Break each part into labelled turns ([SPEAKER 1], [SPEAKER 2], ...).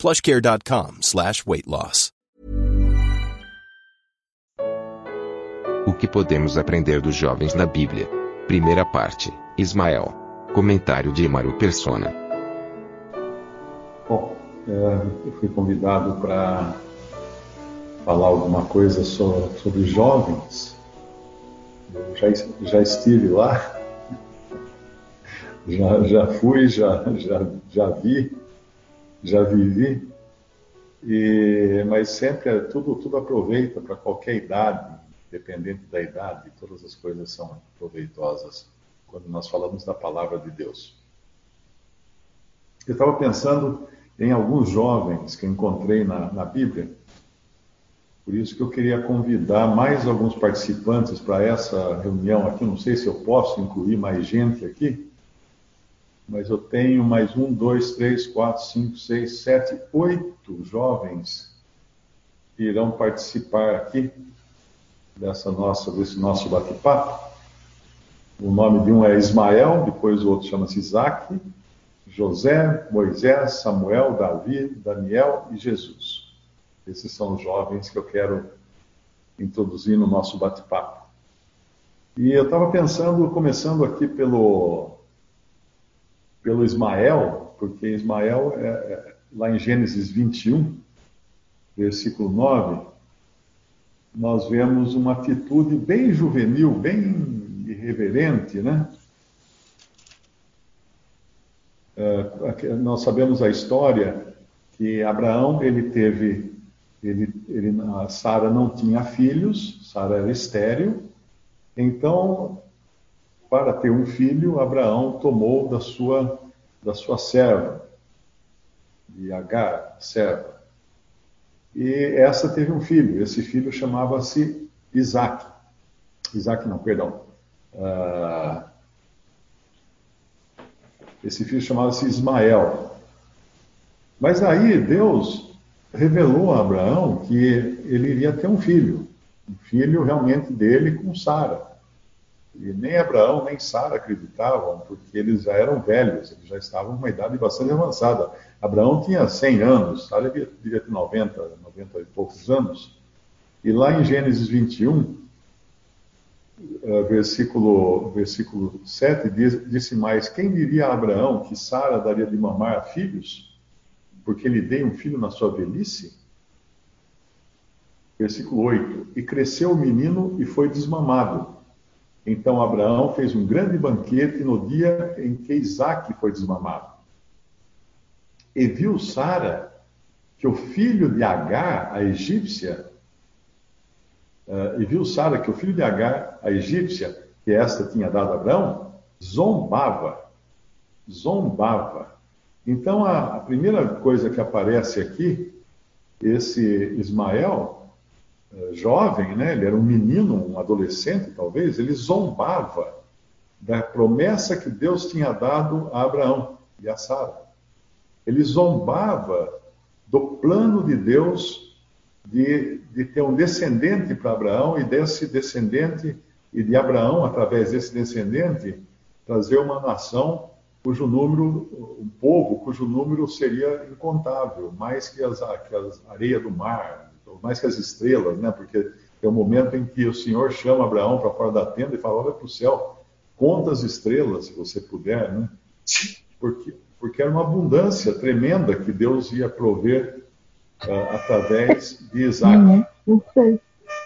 [SPEAKER 1] plushcare.com slash weight loss.
[SPEAKER 2] O que podemos aprender dos jovens na Bíblia? Primeira parte, Ismael. Comentário de Imaru Persona.
[SPEAKER 3] Bom, é, eu fui convidado para falar alguma coisa sobre, sobre jovens. Eu já, já estive lá, já, já fui, já, já, já vi, já vivi, e, mas sempre é, tudo, tudo aproveita para qualquer idade, dependente da idade, todas as coisas são proveitosas quando nós falamos da palavra de Deus. Eu estava pensando em alguns jovens que encontrei na, na Bíblia, por isso que eu queria convidar mais alguns participantes para essa reunião aqui. Não sei se eu posso incluir mais gente aqui, mas eu tenho mais um, dois, três, quatro, cinco, seis, sete, oito jovens que irão participar aqui dessa nossa, desse nosso bate-papo. O nome de um é Ismael, depois o outro chama-se Isaac, José, Moisés, Samuel, Davi, Daniel e Jesus. Esses são os jovens que eu quero introduzir no nosso bate-papo. E eu estava pensando, começando aqui pelo, pelo Ismael, porque Ismael, é, é, lá em Gênesis 21, versículo 9, nós vemos uma atitude bem juvenil, bem irreverente, né? É, nós sabemos a história que Abraão ele teve ele, ele, Sara não tinha filhos, Sara era estéril, então, para ter um filho, Abraão tomou da sua, da sua serva, de Agar, serva. E essa teve um filho, esse filho chamava-se Isaac. Isaac não, perdão. Uh, esse filho chamava-se Ismael. Mas aí Deus revelou a Abraão que ele iria ter um filho, um filho realmente dele com Sara. E nem Abraão nem Sara acreditavam, porque eles já eram velhos, eles já estavam com uma idade bastante avançada. Abraão tinha 100 anos, Sara devia ter 90, 90 e poucos anos. E lá em Gênesis 21, eh, versículo, versículo 7, diz, disse mais: Quem diria a Abraão que Sara daria de mamar a filhos? porque lhe dei um filho na sua velhice? Versículo 8: E cresceu o menino e foi desmamado. Então Abraão fez um grande banquete no dia em que Isaac foi desmamado. E viu Sara que o filho de Agar, a egípcia, uh, e viu Sara que o filho de Agar, a egípcia, que esta tinha dado a Abraão, zombava, zombava então, a, primeira coisa que aparece aqui, esse Ismael, eh, jovem, né, ele era um menino, um adolescente talvez, ele zombava da promessa que Deus tinha dado a Abraão e a Sara. Ele zombava do plano de Deus de, de ter um descendente para Abraão e desse descendente, e de Abraão, através desse descendente, trazer uma nação cujo número, um povo cujo número seria incontável, mais que as, que as areia do mar, mais que as estrelas, né? Porque é o momento em que o Senhor chama Abraão para fora da tenda e fala: olha para o céu, conta as estrelas, se você puder, né? Porque, porque era uma abundância tremenda que Deus ia prover uh, através de Isaac. Uhum,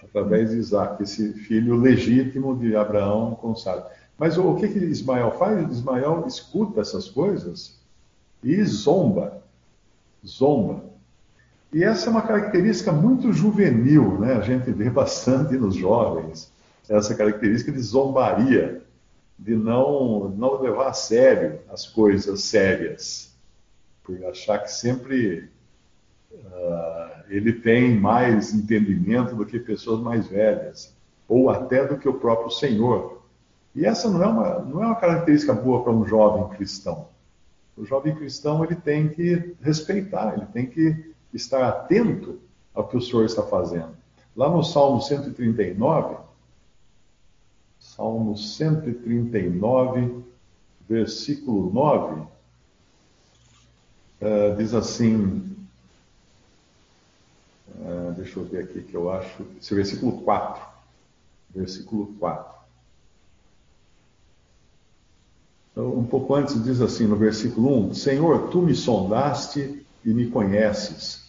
[SPEAKER 3] através de Isaac, esse filho legítimo de Abraão com Sara. Mas o que, que Ismael faz? Ismael escuta essas coisas e zomba. Zomba. E essa é uma característica muito juvenil, né? A gente vê bastante nos jovens essa característica de zombaria, de não, não levar a sério as coisas sérias, por achar que sempre uh, ele tem mais entendimento do que pessoas mais velhas, ou até do que o próprio Senhor. E essa não é uma, não é uma característica boa para um jovem cristão. O jovem cristão ele tem que respeitar, ele tem que estar atento ao que o Senhor está fazendo. Lá no Salmo 139, Salmo 139, versículo 9, uh, eh, diz assim: uh, deixa eu ver aqui que eu acho, esse é versículo 4. Versículo 4. Então, um pouco antes diz assim, no versículo 1: Senhor, tu me sondaste e me conheces.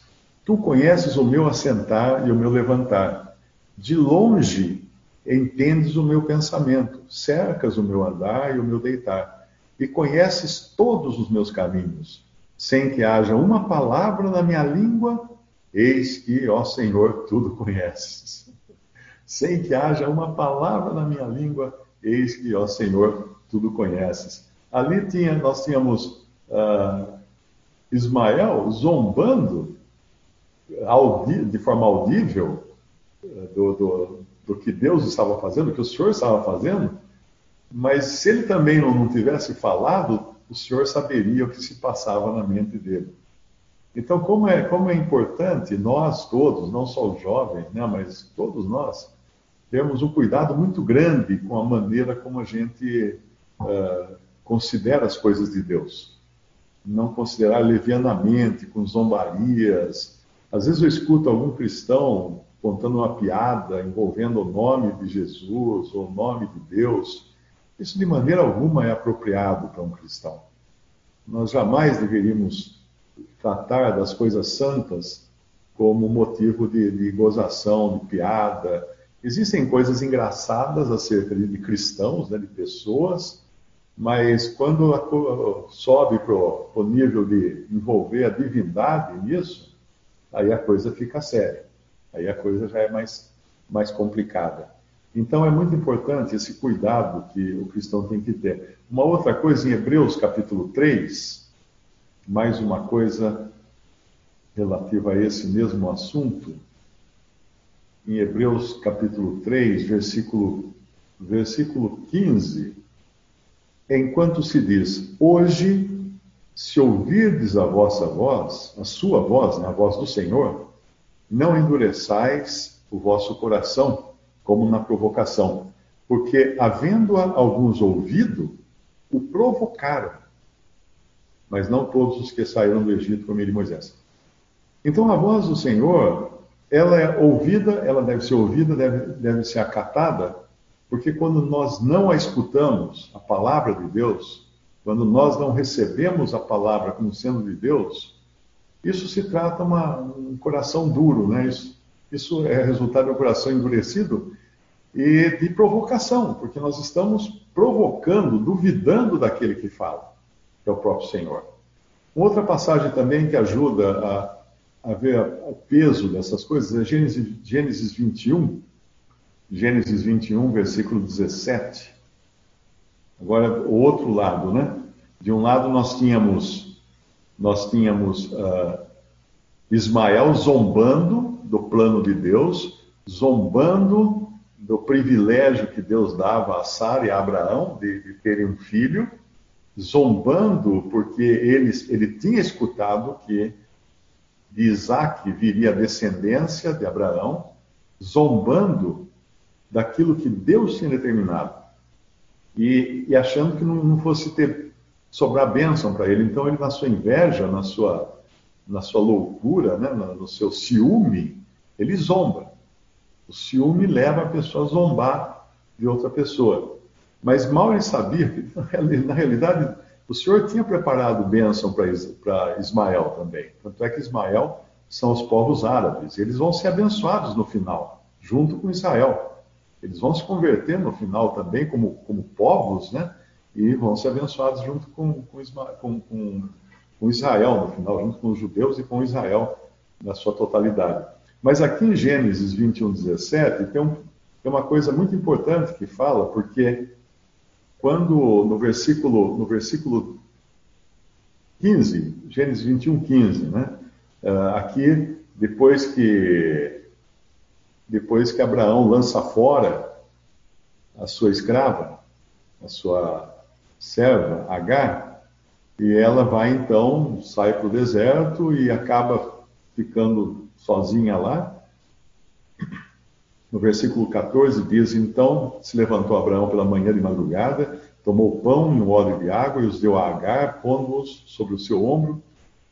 [SPEAKER 3] Tu conheces o meu assentar e o meu levantar. De longe entendes o meu pensamento, cercas o meu andar e o meu deitar, e conheces todos os meus caminhos. Sem que haja uma palavra na minha língua, eis que, ó Senhor, tudo conheces. Sem que haja uma palavra na minha língua, eis que, ó Senhor, tudo conheces. Ali tinha, nós tínhamos uh, Ismael zombando de forma audível eh, do, do, do, que Deus estava fazendo, do que o Senhor estava fazendo, mas se ele também não, não tivesse falado, o Senhor saberia o que se passava na mente dele. Então, como é, como é importante nós todos, não só os jovens, né, mas todos nós, termos um cuidado muito grande com a maneira como a gente uh, considera as coisas de Deus. Não considerar levianamente, com zombarias, às vezes eu escuto algum cristão contando uma piada envolvendo o nome de Jesus ou o nome de Deus. Isso de maneira alguma é apropriado para um cristão. Nós jamais deveríamos tratar das coisas santas como motivo de, de gozação, de piada. Existem coisas engraçadas acerca de, de cristãos, né, de pessoas, mas quando a, sobe para o nível de envolver a divindade nisso, aí a coisa fica séria. Aí a coisa já é mais, mais complicada. Então é muito importante esse cuidado que o cristão tem que ter. Uma outra coisa em Hebreus capítulo 3, mais uma coisa relativa a esse mesmo assunto. Em Hebreus capítulo 3, versículo, versículo 15, enquanto se diz: Hoje se ouvirdes a vossa voz, a sua voz, né, a voz do Senhor, não endureçais o vosso coração, como na provocação, porque, havendo alguns ouvido, o provocaram, mas não todos os que saíram do Egito meio de Moisés. Então, a voz do Senhor, ela é ouvida, ela deve ser ouvida, deve, deve ser acatada, porque quando nós não a escutamos, a palavra de Deus, quando nós não recebemos a palavra como sendo de Deus, isso se trata uma, um coração duro, né? Isso, isso é resultado de um coração endurecido e de provocação, porque nós estamos provocando, duvidando daquele que fala, que é o próprio Senhor. Outra passagem também que ajuda a, a ver o peso dessas coisas é Gênesis, Gênesis 21, Gênesis 21, versículo 17. Agora, o outro lado, né? De um lado nós tínhamos, nós tínhamos uh, Ismael zombando do plano de Deus, zombando do privilégio que Deus dava a Sara e a Abraão de, de terem um filho, zombando porque ele, ele tinha escutado que de Isaac viria a descendência de Abraão, zombando daquilo que Deus tinha determinado e, e achando que não, não, fosse ter sobrar bênção para ele. Então ele, na sua inveja, na sua, na sua loucura, né, no seu ciúme, ele zomba. O ciúme leva a pessoa a zombar de outra pessoa. Mas mal ele sabia que, na realidade, o Senhor tinha preparado bênção para Ismael também. Tanto é que Ismael são os povos árabes. Eles vão ser abençoados no final, junto com Israel. Eles vão se converter no final também como, como povos, né? E vão ser abençoados junto com, com, com, com Israel no final, junto com os judeus e com Israel na sua totalidade. Mas aqui em Gênesis 21, 17, tem, um, tem uma coisa muito importante que fala, porque quando no versículo, no versículo 15, Gênesis 21, 15, né? Uh, aqui, depois que, depois que Abraão lança fora a sua escrava, a sua serva, Agar, e ela vai então, sai para o deserto e acaba ficando sozinha lá. No versículo 14 diz: Então se levantou Abraão pela manhã de madrugada, tomou pão e um óleo de água e os deu a Agar, pondo-os sobre o seu ombro.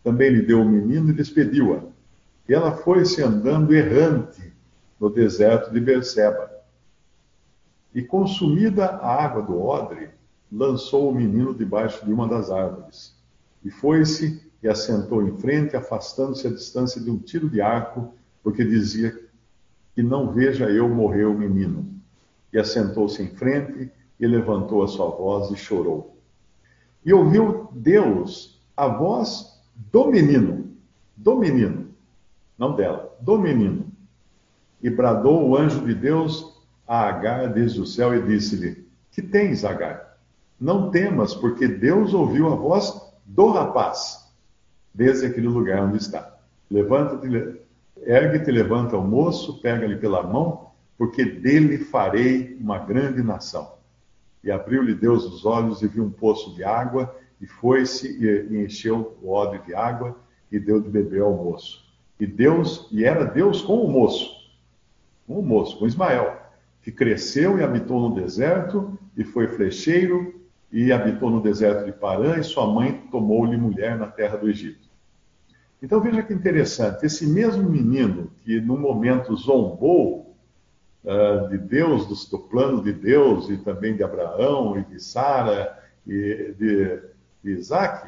[SPEAKER 3] Também lhe deu o menino e despediu-a. E ela foi-se andando errante no deserto de Berseba. E consumida a água do odre, lançou o menino debaixo de uma das árvores. E foi-se e assentou em frente, afastando-se a distância de um tiro de arco, porque dizia que não veja eu morrer o menino. E assentou-se em frente e levantou a sua voz e chorou. E ouviu Deus a voz do menino, do menino, não dela, do menino. E bradou o anjo de Deus a Agar desde o céu e disse-lhe: Que tens, Agar? Não temas, porque Deus ouviu a voz do rapaz desde aquele lugar onde está. Levanta-te, Ergue-te, levanta o moço, pega-lhe pela mão, porque dele farei uma grande nação. E abriu-lhe Deus os olhos e viu um poço de água, e foi-se e encheu o odre de água, e deu de beber ao moço. E Deus, e era Deus com o moço, o moço, com Ismael, que cresceu e habitou no deserto, e foi flecheiro, e habitou no deserto de Parã, e sua mãe tomou-lhe mulher na terra do Egito. Então veja que interessante, esse mesmo menino que no momento zombou uh, de Deus, do, do, plano de Deus e também de Abraão e de Sara e de, de Isaac,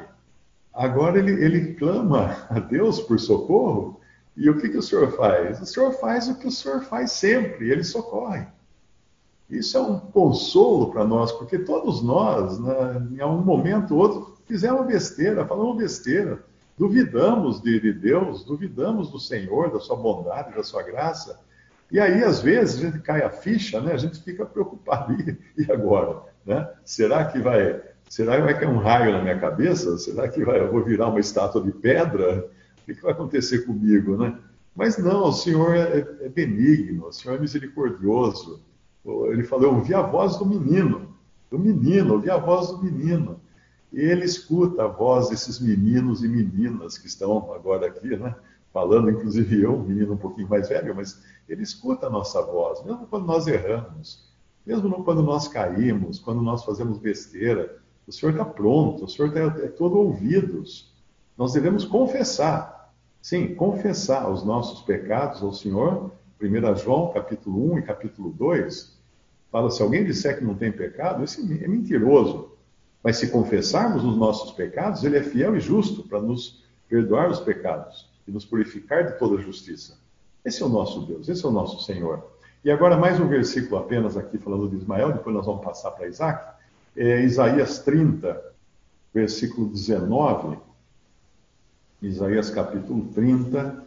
[SPEAKER 3] agora ele, ele clama a Deus por socorro. E o que, que o Senhor faz? O Senhor faz o que o Senhor faz sempre, ele socorre. Isso é um consolo para nós, porque todos nós, né, em algum momento ou outro, fizemos besteira, falamos besteira Duvidamos de, de Deus, duvidamos do Senhor, da sua bondade, da sua graça. E aí, às vezes, a gente cai a ficha, né? A gente fica preocupado. E, e agora? Né? Será que vai. Será que vai cair um raio na minha cabeça? Será que vai, eu vou virar uma estátua de pedra? O que vai acontecer comigo, né? Mas não, o Senhor é, é benigno, o Senhor é misericordioso. Ele falou, eu ouvi a voz do menino, do menino, ouvi a voz do menino. E ele escuta a voz desses meninos e meninas que estão agora aqui, né? Falando, inclusive eu, um menino um pouquinho mais velho, mas ele escuta a nossa voz, mesmo quando nós erramos, mesmo quando nós caímos, quando nós fazemos besteira. O Senhor está pronto, o Senhor está é todo ouvidos. Nós devemos confessar, sim, confessar os nossos pecados ao Senhor. 1 João, capítulo 1 e capítulo 2, fala: se alguém disser que não tem pecado, esse é mentiroso mas se confessarmos os nossos pecados, Ele é fiel e justo para nos perdoar os pecados e nos purificar de toda justiça. Esse é o nosso Deus, esse é o nosso Senhor. E agora mais um versículo apenas aqui falando de Ismael, depois nós vamos passar para Isaac. É Isaías 30, versículo 19. Isaías capítulo 30.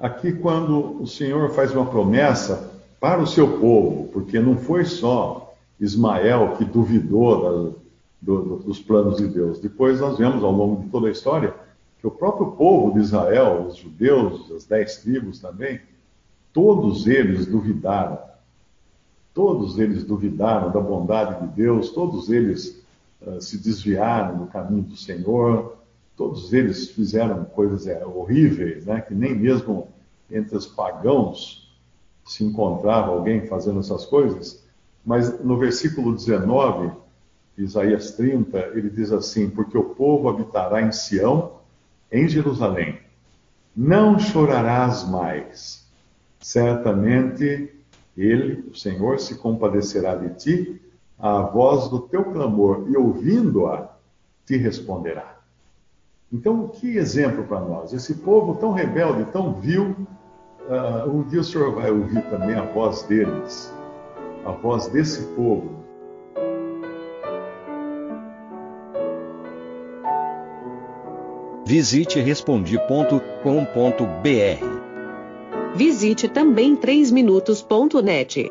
[SPEAKER 3] Aqui, quando o Senhor faz uma promessa para o seu povo, porque não foi só Ismael que duvidou do, do, dos planos de Deus. Depois nós vemos ao longo de toda a história que o próprio povo de Israel, os judeus, as dez tribos também, todos eles duvidaram. Todos eles duvidaram da bondade de Deus, todos eles uh, se desviaram do caminho do Senhor, todos eles fizeram coisas é, horríveis, né, que nem mesmo entre os pagãos se encontrava alguém fazendo essas coisas. Mas no versículo 19, Isaías 30, ele diz assim: Porque o povo habitará em Sião, em Jerusalém. Não chorarás mais. Certamente ele, o Senhor, se compadecerá de ti, à voz do teu clamor, e ouvindo-a, te responderá. Então, que exemplo para nós? Esse povo tão rebelde, tão vil, uh, um dia o Senhor vai ouvir também a voz deles, a voz desse povo,
[SPEAKER 4] Visite respondi.com.br.
[SPEAKER 5] Visite também 3minutos.net.